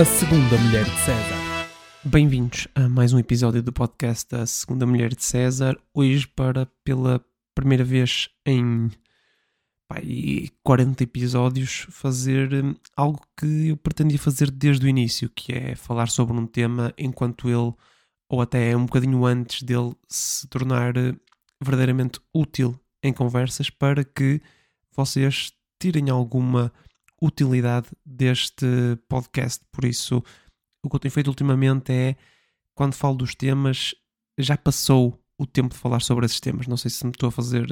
A Segunda Mulher de César. Bem-vindos a mais um episódio do podcast A Segunda Mulher de César. Hoje, para pela primeira vez em pá, 40 episódios, fazer hum, algo que eu pretendia fazer desde o início, que é falar sobre um tema enquanto ele, ou até um bocadinho antes dele, se tornar eh, verdadeiramente útil em conversas para que vocês tirem alguma utilidade deste podcast. Por isso, o que eu tenho feito ultimamente é, quando falo dos temas, já passou o tempo de falar sobre esses temas. Não sei se me estou a fazer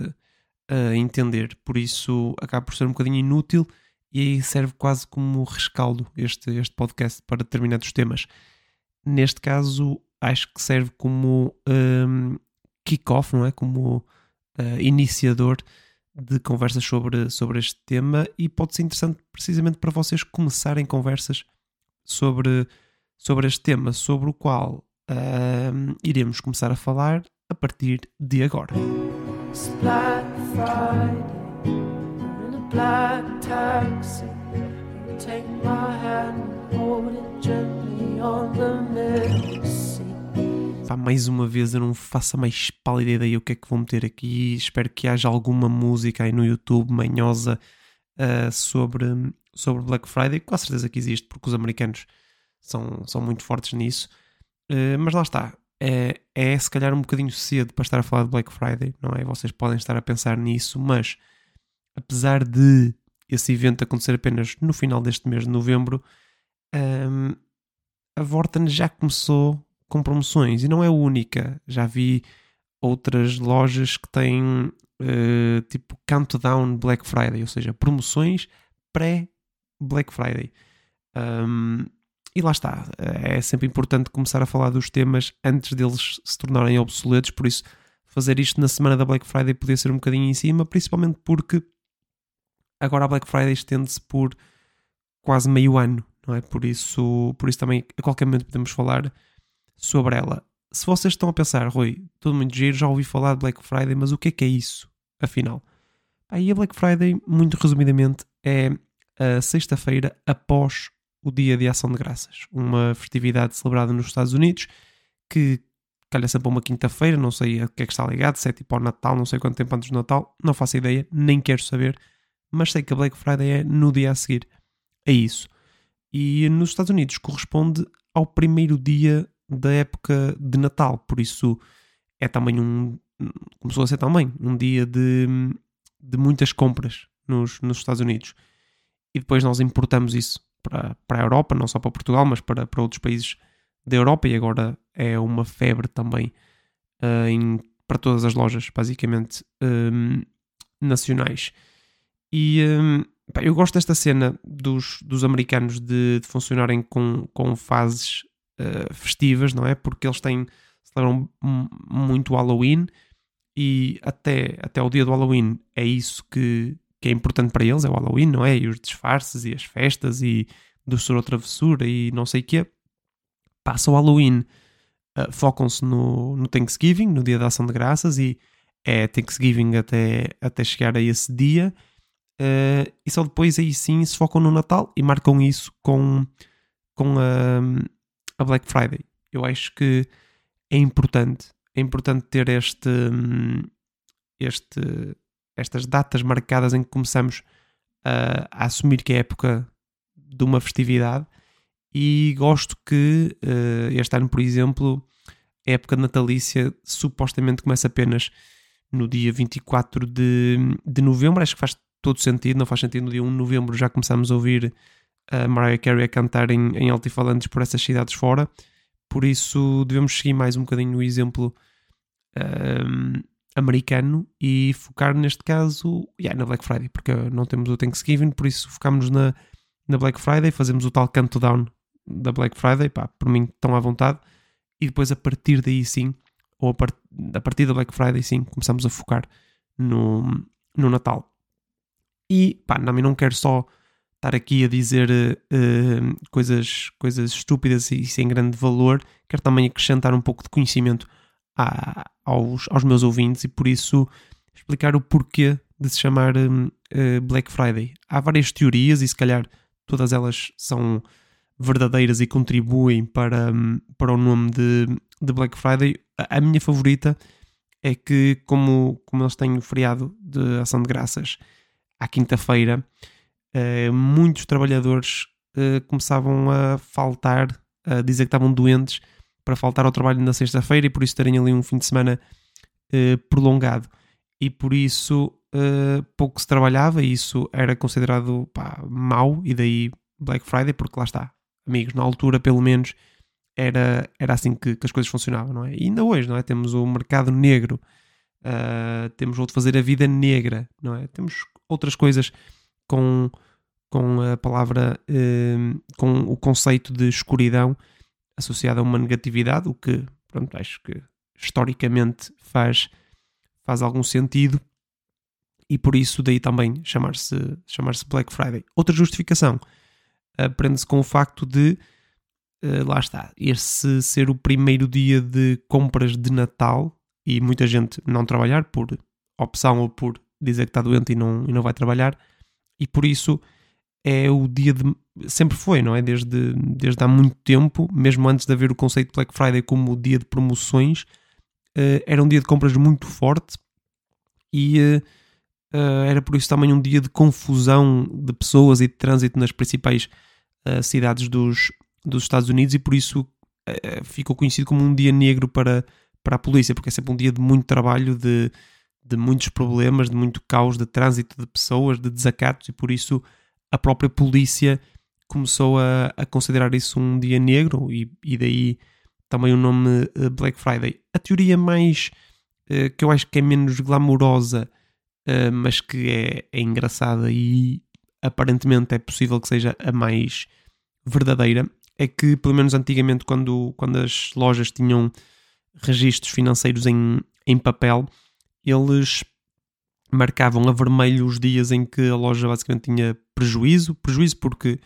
uh, entender. Por isso, acaba por ser um bocadinho inútil e aí serve quase como rescaldo este, este podcast para determinados temas. Neste caso, acho que serve como um, kick-off, não é? Como uh, iniciador de conversas sobre, sobre este tema e pode ser interessante precisamente para vocês começarem conversas sobre, sobre este tema, sobre o qual uh, iremos começar a falar a partir de agora. Pá, mais uma vez eu não faço a mais pálida ideia o que é que vou meter aqui. Espero que haja alguma música aí no YouTube manhosa uh, sobre, sobre Black Friday. Com a certeza que existe, porque os americanos são, são muito fortes nisso. Uh, mas lá está. É, é se calhar um bocadinho cedo para estar a falar de Black Friday, não é? Vocês podem estar a pensar nisso, mas apesar de esse evento acontecer apenas no final deste mês de novembro, um, a Vorten já começou com promoções e não é a única. Já vi outras lojas que têm uh, tipo Countdown Black Friday, ou seja, promoções pré-Black Friday. Um, e lá está, é sempre importante começar a falar dos temas antes deles se tornarem obsoletos, por isso fazer isto na semana da Black Friday podia ser um bocadinho em cima, principalmente porque agora a Black Friday estende-se por quase meio ano, não é? Por isso, por isso também a qualquer momento podemos falar sobre ela. Se vocês estão a pensar, Rui, tudo muito giro, já ouvi falar de Black Friday, mas o que é que é isso, afinal? Aí a Black Friday, muito resumidamente, é a sexta-feira após o Dia de Ação de Graças, uma festividade celebrada nos Estados Unidos que calha sempre uma quinta-feira, não sei a que é que está ligado, se é tipo ao Natal, não sei quanto tempo antes do Natal, não faço ideia, nem quero saber, mas sei que a Black Friday é no dia a seguir. É isso. E nos Estados Unidos corresponde ao primeiro dia da época de Natal, por isso é também um. começou a ser também um dia de, de muitas compras nos, nos Estados Unidos. E depois nós importamos isso para, para a Europa, não só para Portugal, mas para, para outros países da Europa, e agora é uma febre também uh, em, para todas as lojas, basicamente um, nacionais. E um, pá, eu gosto desta cena dos, dos americanos de, de funcionarem com, com fases uh, festivas, não é? Porque eles têm, celebram muito Halloween e até, até o dia do Halloween é isso que, que é importante para eles, é o Halloween, não é? E os disfarces e as festas e doçura ou travessura e não sei o quê. Passa o Halloween, uh, focam-se no, no Thanksgiving, no dia da ação de graças e é Thanksgiving até, até chegar a esse dia. Uh, e só depois aí sim se focam no Natal e marcam isso com, com a, a Black Friday. Eu acho que é importante, é importante ter este, este, estas datas marcadas em que começamos a, a assumir que é época de uma festividade e gosto que uh, este ano, por exemplo, a época natalícia supostamente começa apenas no dia 24 de, de novembro, acho que faz todo sentido, não faz sentido no dia 1 de novembro já começamos a ouvir a Mariah Carey a cantar em, em altifalantes por essas cidades fora. Por isso devemos seguir mais um bocadinho o exemplo um, americano e focar neste caso yeah, na Black Friday, porque não temos o Thanksgiving, por isso focamos na, na Black Friday, fazemos o tal countdown da Black Friday, pá, por mim estão à vontade, e depois a partir daí sim, ou a, part a partir da Black Friday sim, começamos a focar no, no Natal. E pá, também não quero só estar aqui a dizer uh, coisas, coisas estúpidas e sem grande valor, quero também acrescentar um pouco de conhecimento aos, aos meus ouvintes e por isso explicar o porquê de se chamar uh, Black Friday. Há várias teorias e se calhar todas elas são verdadeiras e contribuem para, para o nome de, de Black Friday. A, a minha favorita é que, como, como eles têm o feriado de ação de graças à quinta-feira, uh, muitos trabalhadores uh, começavam a faltar, a dizer que estavam doentes para faltar ao trabalho na sexta-feira e por isso terem ali um fim de semana uh, prolongado. E por isso pouco se trabalhava e isso era considerado pá, mau e daí Black Friday, porque lá está, amigos, na altura pelo menos era, era assim que, que, as coisas funcionavam, não é? E ainda hoje, não é? Temos o mercado negro, uh, temos outro fazer a vida negra, não é? Temos outras coisas com, com a palavra, uh, com o conceito de escuridão associado a uma negatividade, o que, pronto, acho que historicamente faz, faz algum sentido e por isso daí também chamar-se chamar Black Friday. Outra justificação uh, prende-se com o facto de uh, lá está, esse ser o primeiro dia de compras de Natal e muita gente não trabalhar por opção ou por dizer que está doente e não, e não vai trabalhar, e por isso é o dia de. Sempre foi, não é? Desde, desde há muito tempo, mesmo antes de haver o conceito de Black Friday como o dia de promoções, uh, era um dia de compras muito forte e uh, uh, era por isso também um dia de confusão de pessoas e de trânsito nas principais cidades dos, dos Estados Unidos e por isso ficou conhecido como um dia negro para, para a polícia, porque é sempre um dia de muito trabalho, de, de muitos problemas, de muito caos, de trânsito de pessoas, de desacatos e por isso a própria polícia começou a, a considerar isso um dia negro e, e daí também o nome uh, Black Friday. A teoria mais uh, que eu acho que é menos glamourosa, mas que é, é engraçada e aparentemente é possível que seja a mais verdadeira, é que, pelo menos antigamente, quando, quando as lojas tinham registros financeiros em, em papel, eles marcavam a vermelho os dias em que a loja basicamente tinha prejuízo. Prejuízo porque,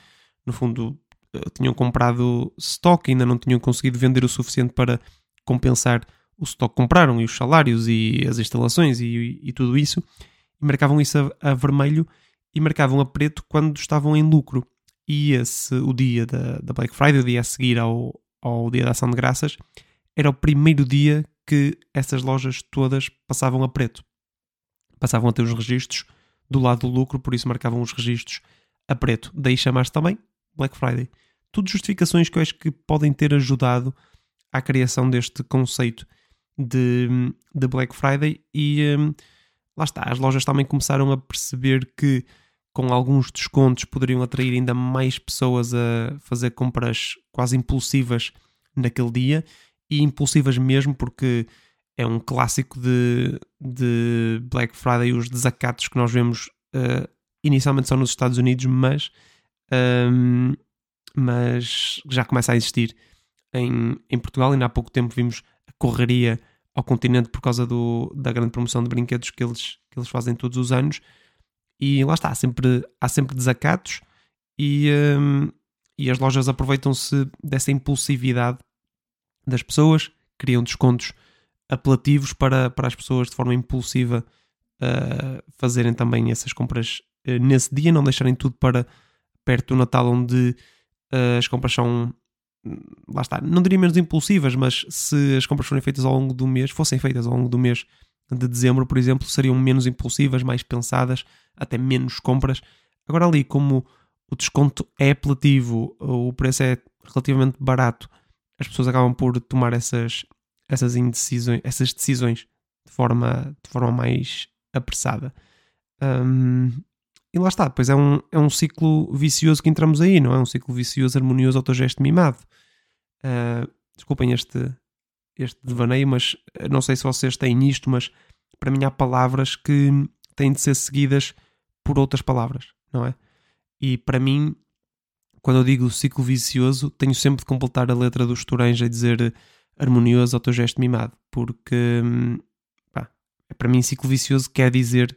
no fundo, eh, tinham comprado stock e ainda não tinham conseguido vender o suficiente para compensar o stock que compraram e os salários e as instalações e, e tudo isso. E marcavam isso a, a vermelho e marcavam a preto quando estavam em lucro e esse, o dia da, da Black Friday, o dia a seguir ao, ao dia da ação de graças, era o primeiro dia que essas lojas todas passavam a preto. Passavam a ter os registros do lado do lucro, por isso marcavam os registros a preto. Daí chamar-se também Black Friday. Tudo justificações que eu acho que podem ter ajudado à criação deste conceito de, de Black Friday e hum, lá está, as lojas também começaram a perceber que com alguns descontos, poderiam atrair ainda mais pessoas a fazer compras quase impulsivas naquele dia e impulsivas mesmo porque é um clássico de, de Black Friday os desacatos que nós vemos uh, inicialmente só nos Estados Unidos, mas, um, mas já começa a existir em, em Portugal. Ainda há pouco tempo vimos a correria ao continente por causa do, da grande promoção de brinquedos que eles, que eles fazem todos os anos. E lá está, há sempre, há sempre desacatos e, um, e as lojas aproveitam-se dessa impulsividade das pessoas, criam descontos apelativos para, para as pessoas de forma impulsiva uh, fazerem também essas compras uh, nesse dia, não deixarem tudo para perto do Natal, onde uh, as compras são. Lá está, não diria menos impulsivas, mas se as compras forem feitas ao longo do mês, fossem feitas ao longo do mês de dezembro, por exemplo, seriam menos impulsivas, mais pensadas, até menos compras. Agora, ali, como o desconto é apelativo, o preço é relativamente barato, as pessoas acabam por tomar essas, essas indecisões, essas decisões de forma, de forma mais apressada. Um, e lá está, depois é um, é um ciclo vicioso que entramos aí, não é? Um ciclo vicioso, harmonioso, autogesto mimado. Uh, desculpem este, este devaneio, mas eh, não sei se vocês têm isto, mas para mim há palavras que têm de ser seguidas por outras palavras, não é? E para mim, quando eu digo ciclo vicioso, tenho sempre de completar a letra do Estoranja e dizer harmonioso autogesto mimado, porque hum, pá, para mim ciclo vicioso quer dizer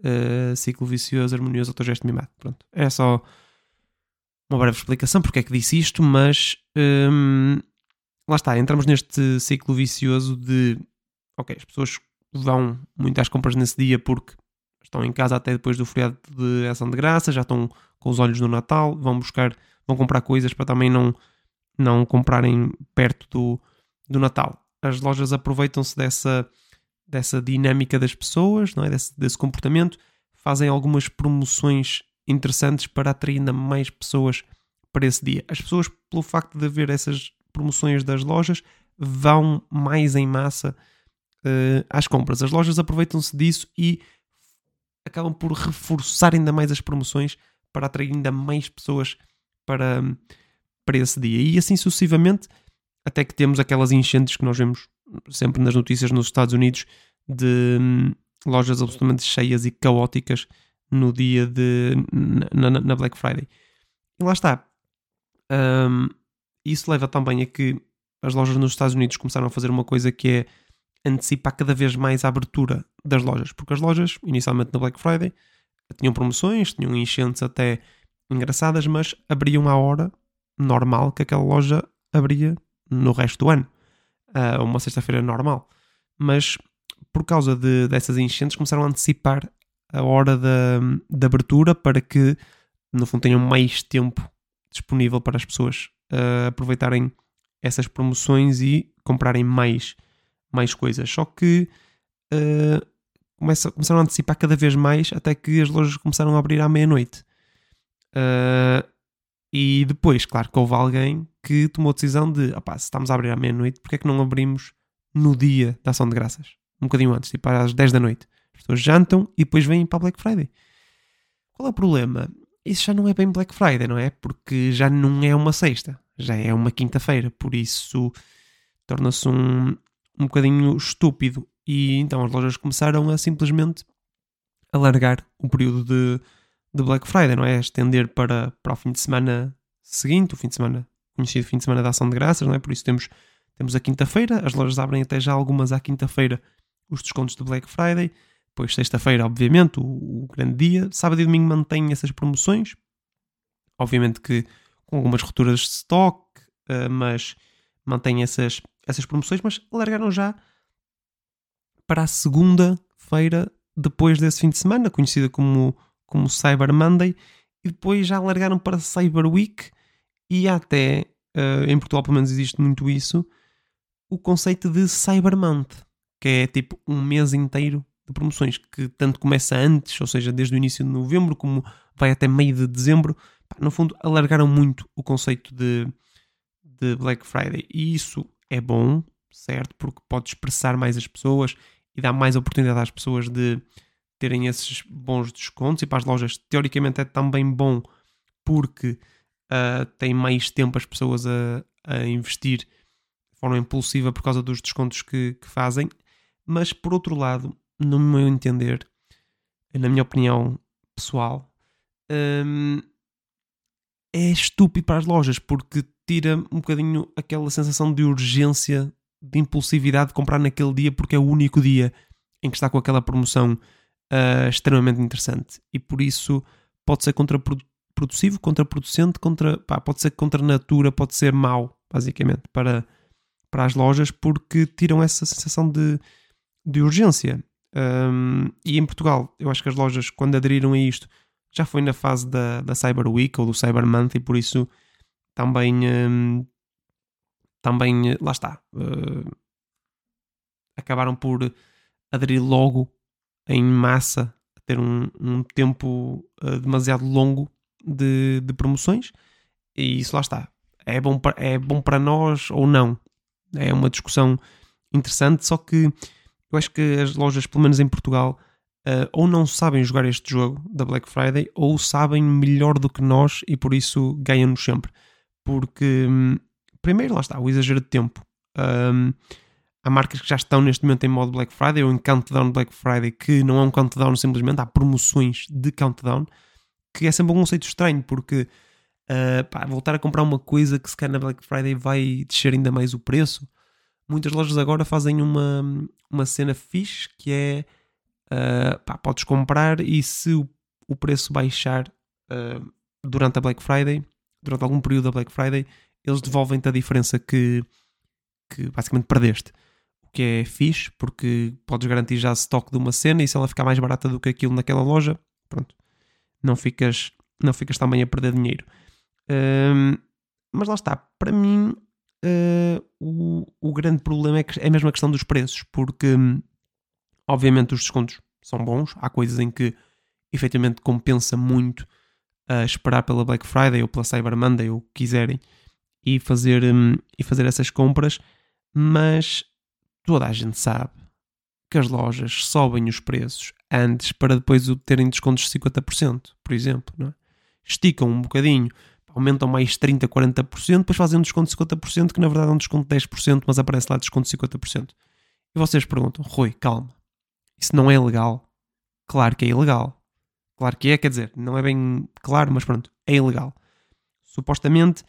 uh, ciclo vicioso, harmonioso, autogesto mimado. Pronto, é só uma breve explicação porque é que disse isto, mas hum, lá está, entramos neste ciclo vicioso de ok, as pessoas vão muito às compras nesse dia porque estão em casa até depois do feriado de ação de graça, já estão com os olhos no Natal, vão buscar, vão comprar coisas para também não, não comprarem perto do, do Natal. As lojas aproveitam-se dessa, dessa dinâmica das pessoas, não é? desse, desse comportamento, fazem algumas promoções interessantes para atrair ainda mais pessoas para esse dia. As pessoas, pelo facto de haver essas promoções das lojas, vão mais em massa uh, às compras. As lojas aproveitam-se disso e acabam por reforçar ainda mais as promoções para atrair ainda mais pessoas para, para esse dia. E assim sucessivamente, até que temos aquelas enchentes que nós vemos sempre nas notícias nos Estados Unidos de hum, lojas absolutamente cheias e caóticas no dia de na, na Black Friday. E lá está. Um, isso leva também a que as lojas nos Estados Unidos começaram a fazer uma coisa que é antecipar cada vez mais a abertura das lojas, porque as lojas, inicialmente na Black Friday, tinham promoções, tinham enchentes até engraçadas, mas abriam à hora normal que aquela loja abria no resto do ano, uh, uma sexta-feira normal. Mas por causa de, dessas enchentes, começaram a antecipar a hora da, abertura para que, no fundo, tenham mais tempo disponível para as pessoas uh, aproveitarem essas promoções e comprarem mais, mais coisas. Só que uh, começa, começaram a antecipar cada vez mais até que as lojas começaram a abrir à meia-noite. Uh, e depois, claro que houve alguém que tomou a decisão de, opá, se estamos a abrir à meia-noite, porque é que não abrimos no dia da ação de graças? Um bocadinho antes, tipo às 10 da noite. As pessoas jantam e depois vêm para Black Friday. Qual é o problema? Isso já não é bem Black Friday, não é? Porque já não é uma sexta, já é uma quinta-feira, por isso torna-se um, um bocadinho estúpido. E então as lojas começaram a simplesmente alargar o período de, de Black Friday, não é? Estender para, para o fim de semana seguinte, o fim de semana, conhecido fim de semana da ação de graças, não é? Por isso temos, temos a quinta-feira, as lojas abrem até já algumas à quinta-feira os descontos de Black Friday. Depois, sexta-feira, obviamente, o, o, grande dia. Sábado e domingo mantém essas promoções. Obviamente que com algumas rupturas de stock, uh, mas mantém essas, essas promoções. Mas alargaram já para a segunda-feira depois desse fim de semana, conhecida como, como Cyber Monday. E depois já alargaram para Cyber Week. E até, uh, em Portugal pelo menos existe muito isso, o conceito de Cyber Month que é tipo um mês inteiro de promoções, que tanto começa antes, ou seja, desde o início de novembro, como vai até meio de dezembro. No fundo, alargaram muito o conceito de, de Black Friday. E isso é bom, certo? Porque pode expressar mais as pessoas e dá mais oportunidade às pessoas de terem esses bons descontos. E para as lojas, teoricamente, é também bom porque uh, tem mais tempo as pessoas a, a investir de forma impulsiva por causa dos descontos que, que fazem. Mas por outro lado, no meu entender, na minha opinião pessoal, hum, é estúpido para as lojas porque tira um bocadinho aquela sensação de urgência, de impulsividade de comprar naquele dia porque é o único dia em que está com aquela promoção uh, extremamente interessante e por isso pode ser contraproduzivo, contraproducente, contra, pá, pode ser contra a natura, pode ser mau, basicamente, para, para as lojas porque tiram essa sensação de de urgência. Um, e em Portugal, eu acho que as lojas, quando aderiram a isto, já foi na fase da, da Cyber Week ou do Cyber Month, e por isso também, um, também lá está, uh, acabaram por aderir logo em massa, a ter um, um tempo uh, demasiado longo de, de promoções, e isso lá está. É bom, para, é bom para nós ou não? É uma discussão interessante, só que eu acho que as lojas, pelo menos em Portugal, uh, ou não sabem jogar este jogo da Black Friday, ou sabem melhor do que nós e por isso ganham-nos sempre. Porque, um, primeiro, lá está, o exagero de tempo. Um, há marcas que já estão neste momento em modo Black Friday ou em countdown Black Friday, que não é um countdown simplesmente, há promoções de countdown, que é sempre um conceito estranho, porque uh, pá, voltar a comprar uma coisa que se calhar na Black Friday vai descer ainda mais o preço muitas lojas agora fazem uma, uma cena fixe que é uh, pá, podes comprar e se o, o preço baixar uh, durante a Black Friday, durante algum período da Black Friday, eles devolvem-te a diferença que, que basicamente perdeste. O que é fixe, porque podes garantir já stock de uma cena e se ela ficar mais barata do que aquilo naquela loja, pronto, não ficas, não ficas também a perder dinheiro. Um, mas lá está, para mim uh, o, o grande problema é, que, é mesmo a questão dos preços, porque obviamente os descontos são bons, há coisas em que efetivamente compensa muito uh, esperar pela Black Friday ou pela Cyber Monday ou o que quiserem e fazer, um, e fazer essas compras, mas toda a gente sabe que as lojas sobem os preços antes para depois terem descontos de 50%, por exemplo. Não é? Esticam um bocadinho, aumentam mais 30%, 40%, depois fazem um desconto de 50%, que na verdade é um desconto de 10%, mas aparece lá desconto de 50%. E vocês perguntam, Rui, calma, isso não é legal? Claro que é ilegal. Claro que é, quer dizer, não é bem claro, mas pronto, é ilegal. Supostamente,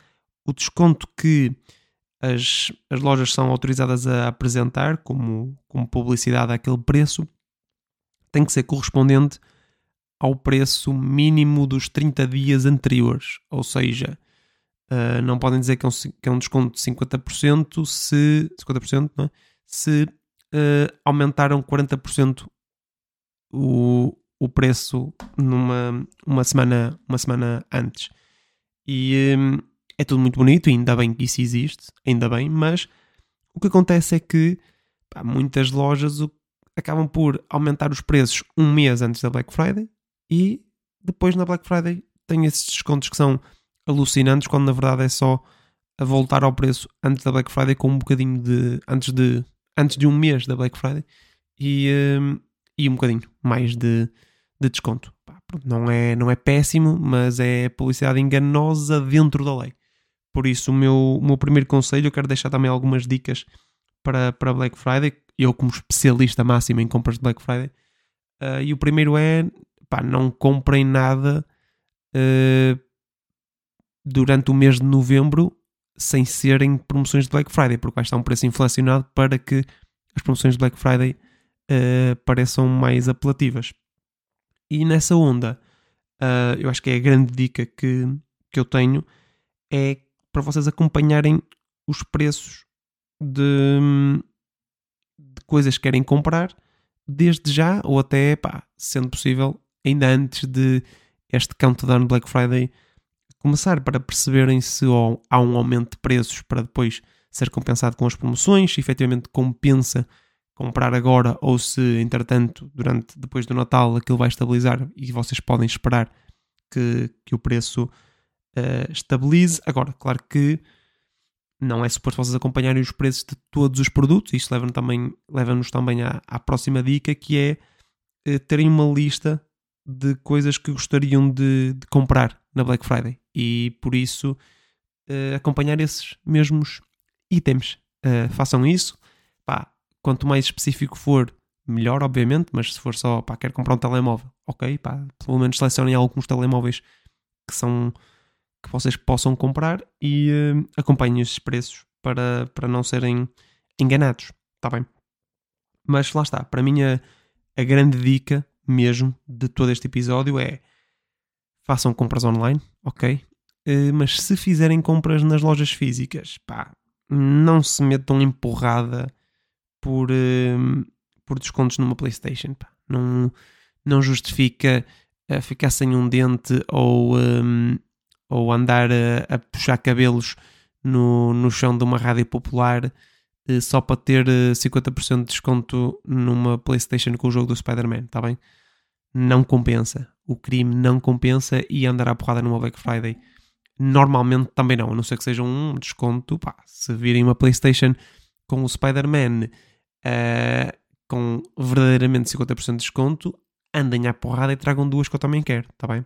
o desconto que as, as lojas são autorizadas a apresentar como, como publicidade àquele preço tem que ser correspondente ao preço mínimo dos 30 dias anteriores. Ou seja, uh, não podem dizer que é, um, que é um desconto de 50% se, 50%, não é? se uh, aumentaram 40% o, o preço numa uma semana, uma semana antes. E um, é tudo muito bonito, ainda bem que isso existe, ainda bem, mas o que acontece é que pá, muitas lojas acabam por aumentar os preços um mês antes da Black Friday e depois na Black Friday tem esses descontos que são alucinantes, quando na verdade é só a voltar ao preço antes da Black Friday com um bocadinho de antes de antes de um mês da Black Friday e, um, e um bocadinho mais de, de desconto. Não, é, não é péssimo, mas é publicidade enganosa dentro da lei. Por isso, o meu, o meu primeiro conselho, eu quero deixar também algumas dicas para, para Black Friday. Eu, como especialista máximo em compras de Black Friday, uh, e o primeiro é pá, não comprem nada uh, durante o mês de novembro sem serem promoções de Black Friday, porque vai estar um preço inflacionado para que as promoções de Black Friday uh, pareçam mais apelativas. E nessa onda, eu acho que é a grande dica que, que eu tenho é para vocês acompanharem os preços de, de coisas que querem comprar desde já ou até, pá, sendo possível, ainda antes de este countdown Black Friday começar para perceberem se há um aumento de preços para depois ser compensado com as promoções, se efetivamente compensa comprar agora ou se entretanto durante depois do Natal aquilo vai estabilizar e vocês podem esperar que, que o preço uh, estabilize. Agora, claro que não é suposto vocês acompanharem os preços de todos os produtos, isto leva-nos também, leva também à, à, próxima dica que é uh, terem uma lista de coisas que gostariam de, de comprar na Black Friday e por isso uh, acompanhar esses mesmos itens. façam isso. Pá, quanto mais específico for, melhor, obviamente, mas se for só, pá, quero comprar um telemóvel, ok, pá, pelo menos selecionem alguns telemóveis que são que vocês possam comprar e uh, acompanhem esses preços para, para não serem enganados, está bem? Mas lá está, para mim a, a grande dica mesmo de todo este episódio é façam compras online, ok? Uh, mas se fizerem compras nas lojas físicas, pá, não se metam em porrada por, uh, por descontos numa PlayStation. Pá. Não, não justifica uh, ficar sem um dente ou, ou andar a, a, puxar cabelos no, no chão de uma rádio popular uh, só para ter 50% de desconto numa PlayStation com o jogo do Spider-Man, está bem? Não compensa. O crime não compensa e andar à porrada numa Black Friday normalmente também não, a não ser que seja um desconto. Pá, se virem uma PlayStation com o Spider-Man uh, com verdadeiramente 50% de desconto, andem à porrada e tragam duas que eu também quero, está bem?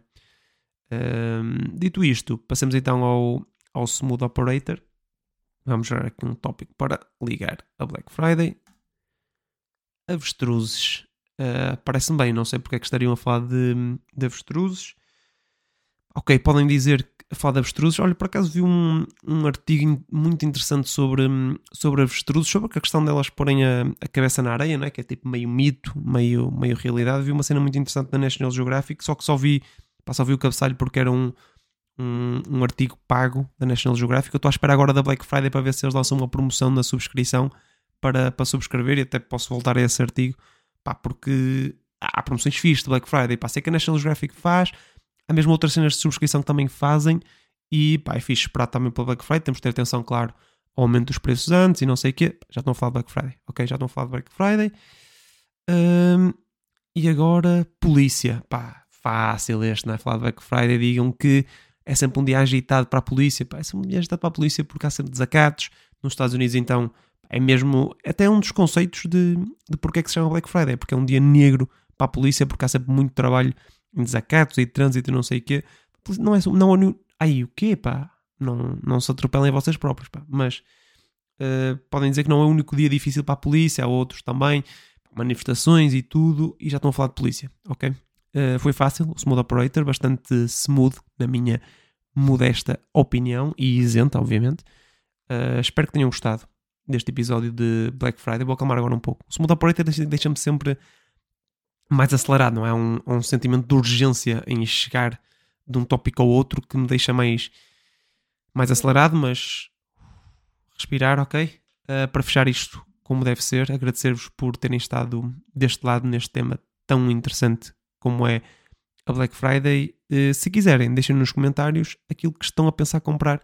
Uh, dito isto, passemos então ao, ao Smooth Operator. Vamos gerar aqui um tópico para ligar a Black Friday. Avestruzes. Uh, Parece-me bem, não sei porque é que estariam a falar de, de avestruzes. Ok, podem dizer a falar de avestruzes. Olha, por acaso vi um, um artigo muito interessante sobre, sobre avestruzes, sobre a questão delas porem a, a cabeça na areia, não é? que é tipo meio mito, meio, meio realidade. Vi uma cena muito interessante na National Geographic, só que só vi, pá, só vi o cabeçalho porque era um, um, um artigo pago da National Geographic. Eu estou à espera agora da Black Friday para ver se eles lançam uma promoção na subscrição para, para subscrever e até posso voltar a esse artigo, pá, porque há promoções fixas de Black Friday, pá, sei que a National Geographic faz, Há mesmo outras cenas de subscrição que também fazem E pá, é fixe esperar também pela Black Friday. Temos de ter atenção, claro, ao aumento dos preços antes e não sei o quê. Já estão a falar de Black Friday, ok? Já estão a falar de Black Friday. Um, e agora, polícia. Pá, fácil este, não é? Falar de Black Friday. Digam que é sempre um dia agitado para a polícia. Pá, é sempre um dia agitado para a polícia porque há sempre desacatos. Nos Estados Unidos, então, é mesmo. Até um dos conceitos de, de porque é que se chama Black Friday. Porque é um dia negro para a polícia, porque há sempre muito trabalho em desacatos e trânsito e não sei o quê. Não é. Não, é aí o quê, pá? Não, não se atropelem vocês próprios, pá. Mas uh, podem dizer que não é o único dia difícil para a polícia, há outros também, manifestações e tudo, e já estão a falar de polícia, ok? Uh, foi fácil, o Smooth Operator, bastante smooth, na minha modesta opinião, e isenta, obviamente. Uh, espero que tenham gostado deste episódio de Black Friday. Vou acalmar agora um pouco. O Smooth Operator deixa-me sempre mais acelerado, não é? Um, um sentimento de urgência em chegar de um tópico ao outro que me deixa mais, mais acelerado, mas respirar, ok? Uh, para fechar isto como deve ser, agradecer-vos por terem estado deste lado neste tema tão interessante como é a Black Friday. Uh, se quiserem, deixem nos comentários aquilo que estão a pensar comprar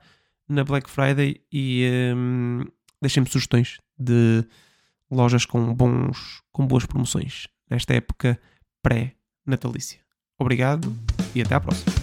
na Black Friday e um, deixem-me sugestões de lojas com, bons, com boas promoções nesta época pré-natalícia. Obrigado e até à próxima.